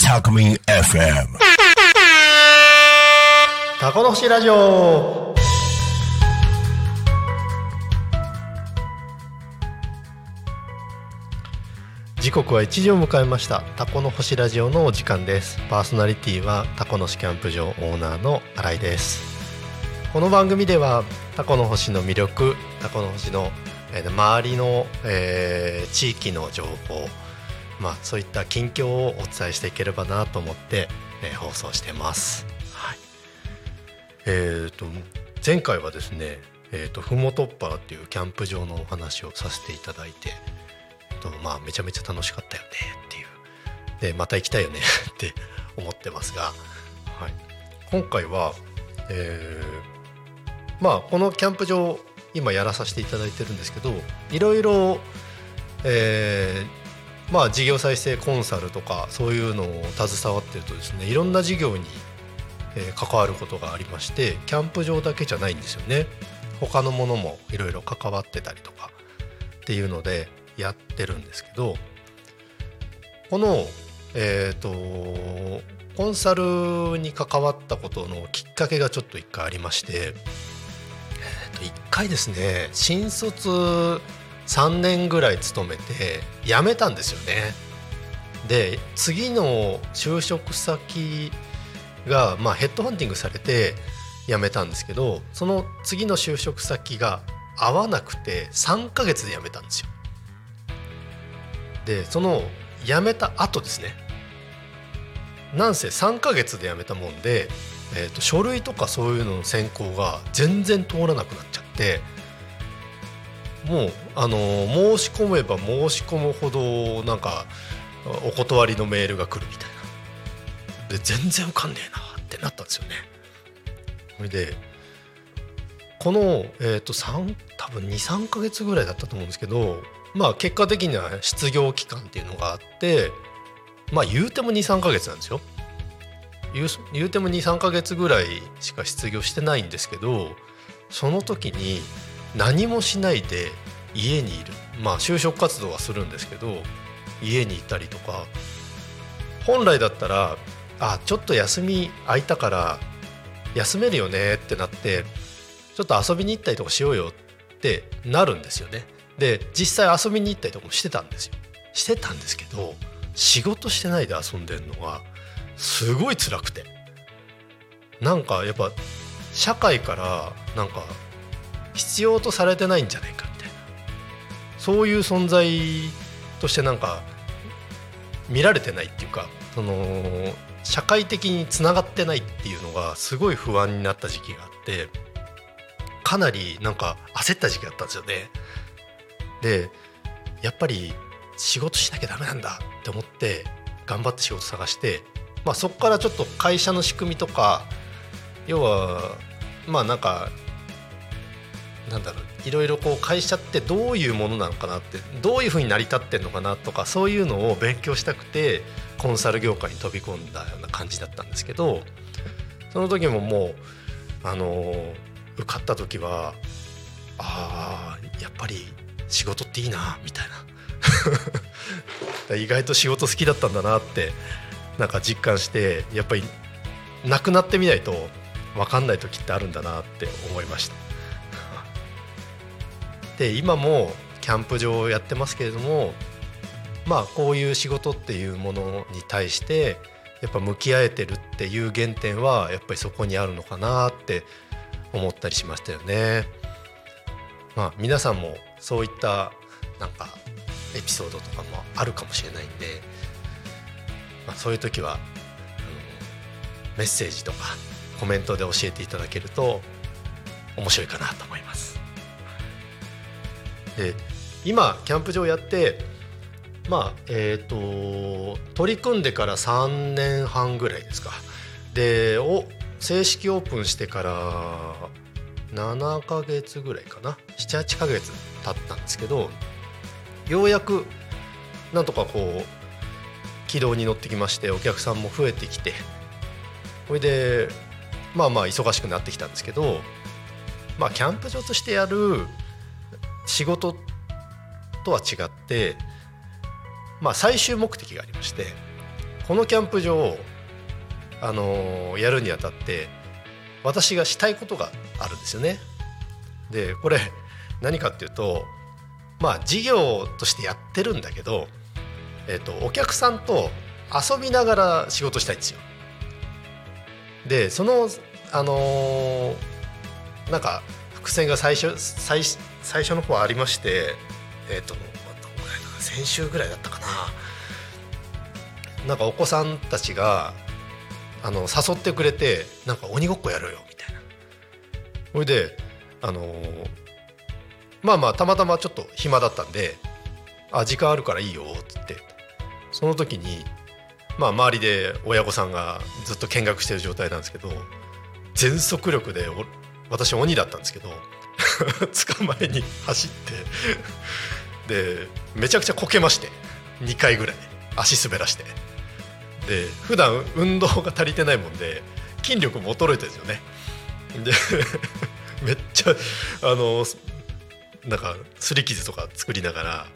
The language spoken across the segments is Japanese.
タコミン FM タコの星ラジオ。時刻は1時を迎えました。タコの星ラジオのお時間です。パーソナリティはタコの星キャンプ場オーナーの新井です。この番組ではタコの星の魅力タコの星の、えー周りの、えー地域の情報まあそういった近況をお伝えしていければなと思って、えー放送してます。はい。えー、と前回はですね、えー、とふもとっぱらっていうキャンプ場のお話をさせていただいて、えっとまあ、めちゃめちゃ楽しかったよねっていう。でまた行きたいよねって思ってますが、はい、今回は、えーまあこのキャンプ場今やらさせていただいてるんですけどいろいろ、えーまあ事業再生コンサルとかそういうのを携わってるとですねいろんな事業にえ関わることがありましてキャンプ場だけじゃないんですよね。他のものもいろいろ関わってたりとかっていうのでやってるんですけどこのえっ、とコンサルに関わったことのきっかけがちょっと一回ありまして、一回ですね新卒3年ぐらい勤めて辞めたんですよね。で次の就職先が、まあ、ヘッドハンティングされて辞めたんですけどその次の就職先が合わなくて3ヶ月で辞めたんですよ。でその辞めた後ですねなんせ3ヶ月で辞めたもんで、えー、と書類とかそういうのの選考が全然通らなくなっちゃってもうあの申し込めば申し込むほどなんかお断りのメールが来るみたいなで全然受かんねえなってなったんですよね。それでこの、えー、と3多分23か月ぐらいだったと思うんですけどまあ結果的には失業期間っていうのがあってまあ言うても23か月なんですよ。言う言うても23か月ぐらいしか失業してないんですけどその時に何もしないで家にいるまあ就職活動はするんですけど家にいたりとか本来だったらあちょっと休み空いたから休めるよねってなってちょっと遊びに行ったりとかしようよってなるんですよね。で実際遊びに行ったりとかもしてたんですよ。してたんですけど仕事してないで遊んでるのがすごい辛くてなんかやっぱ社会からなんか必要とされてないんじゃないかみたいなそういう存在としてなんか見られてないっていうかその社会的につながってないっていうのがすごい不安になった時期があってかなりなんか焦った時期だったんですよね。でやっぱり仕事しなきゃダメなんだって思って頑張って仕事探して、まあ、そこからちょっと会社の仕組みとか要はまあなんかなんだろういろいろこう会社ってどういうものなのかなってどういうふうに成り立ってるのかなとかそういうのを勉強したくてコンサル業界に飛び込んだような感じだったんですけどその時ももうあの受かった時はあーやっぱり仕事っていいなみたいな。意外と仕事好きだったんだなってなんか実感してやっぱりなくなってみないと分かんない時ってあるんだなって思いました。で今もキャンプ場をやってますけれどもまあこういう仕事っていうものに対してやっぱ向き合えてるっていう原点はやっぱりそこにあるのかなって思ったりしましたよね。まあ皆さんもそういったなんかエピソードとかもあるかもしれないんで、まあ、そういう時は、うんメッセージとかコメントで教えていただけると面白いかなと思います。で今キャンプ場やってまあえっ、と取り組んでから3年半ぐらいですかでお正式オープンしてから7ヶ月ぐらいかな78ヶ月経ったんですけどようやくなんとかこう軌道に乗ってきましてお客さんも増えてきてそれでまあまあ忙しくなってきたんですけどまあキャンプ場としてやる仕事とは違ってまあ最終目的がありましてこのキャンプ場をあのやるにあたって私がしたいことがあるんですよね。でこれ何かっていうとまあ事業としてやってるんだけど、えー、とお客さんと遊びながら仕事したいんですよ。でそのあのーなんか伏線が最初最最初の方ありましてえっ、と先週ぐらいだったかな。なんかお子さんたちがあの誘ってくれてなんか鬼ごっこやろうよみたいな。それであのーまあまあたまたまちょっと暇だったんで「あ時間あるからいいよ」っつって。その時にまあ周りで親御さんがずっと見学してる状態なんですけど全速力で私鬼だったんですけど 捕まえに走ってでめちゃくちゃこけまして2回ぐらい足滑らして。で普段運動が足りてないもんで筋力も衰えてるんですよね。で めっちゃあのなんか擦り傷とか作りながら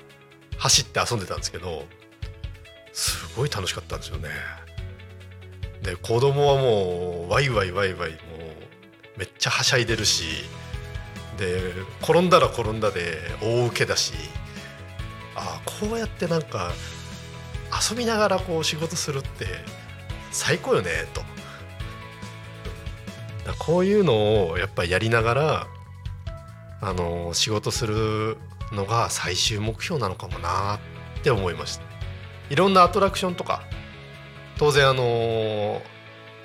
走って遊んでたんですけどすごい楽しかったんですよね。で子供はもうワイワイワイワイもうめっちゃはしゃいでるしで転んだら転んだで大受けだしああこうやってなんか遊びながらこう仕事するって最高よねと。だこういうのをやっぱりやりながらあの仕事するのが最終目標なのかもなって思いました。いろんなアトラクションとか当然あの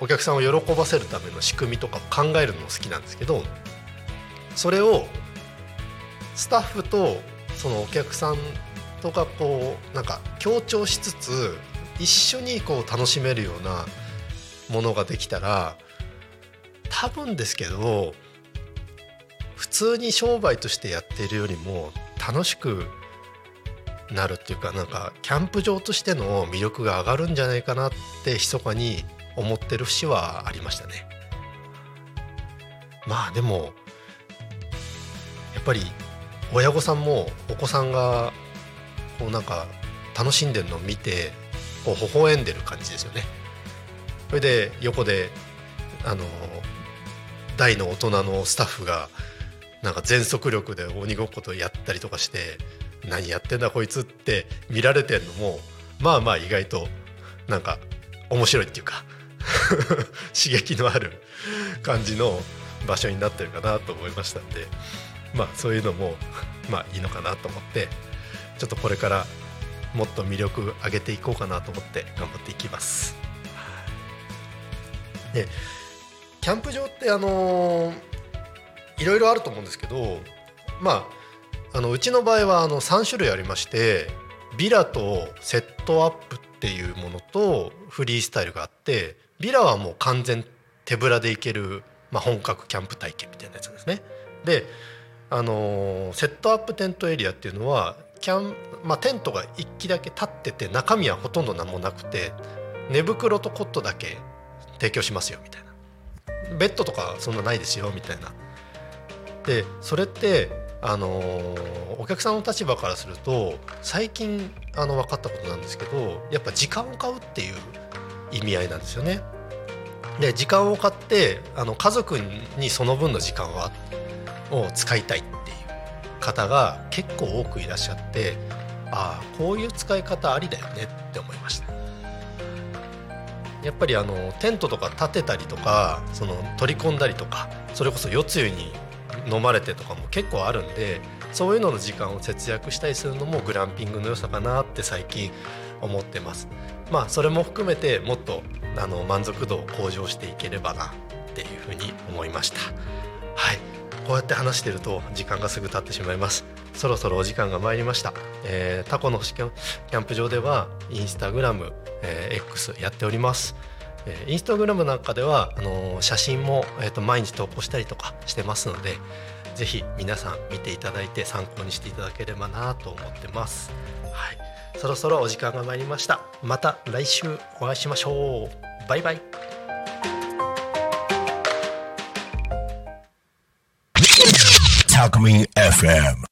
お客さんを喜ばせるための仕組みとかを考えるのも好きなんですけどそれをスタッフとそのお客さんとかこうなんか強調しつつ一緒にこう楽しめるようなものができたら多分ですけど普通に商売としてやっているよりも楽しくなるっていうかなんかキャンプ場としての魅力が上がるんじゃないかなって密かに思ってる節はありましたね。まあでもやっぱり親御さんもお子さんがこうなんか楽しんでるのを見てこう微笑んでる感じですよね。それで横であの大の大人のスタッフがなんか全速力で鬼ごっことやったりとかして何やってんだこいつって見られてんのもまあまあ意外となんか面白いっていうか 刺激のある感じの場所になってるかなと思いましたんでまあそういうのもまあいいのかなと思ってちょっとこれからもっと魅力上げていこうかなと思って頑張っていきます。でキャンプ場ってあのいろいろあると思うんですけどまああのうちの場合はあの3種類ありましてビラとセットアップっていうものとフリースタイルがあってビラはもう完全手ぶらで行ける、まあ、本格キャンプ体験みたいなやつですね。であのセットアップテントエリアっていうのはキャン、まあ、テントが1機だけ立ってて中身はほとんど何もなくて寝袋とコットだけ提供しますよみたいなベッドとかそんなないですよみたいなでそれってあのお客さんの立場からすると最近あの分かったことなんですけどやっぱ時間を買うっていう意味合いなんですよね。で時間を買ってあの家族にその分の時間はを使いたいっていう方が結構多くいらっしゃってああこういう使い方ありだよねって思いました。やっぱりあのテントとか立てたりとかその取り込んだりとかそれこそ夜露に飲まれてとかも結構あるんでそういうのの時間を節約したりするのもグランピングの良さかなって最近思ってます。まあそれも含めてもっとあの満足度を向上していければなっていうふうに思いました。はい。こうやって話してると時間がすぐ経ってしまいます。そろそろお時間が参りました、えー、タコの星キャンキャンプ場ではインスタグラム、えー X やっております。えーインスタグラムなんかではあの写真も、えー、と毎日投稿したりとかしてますのでぜひ皆さん見ていただいて参考にしていただければなと思ってます。はい、そろそろお時間が参りました。また来週お会いしましょう。バイバイ。Talk Me FM.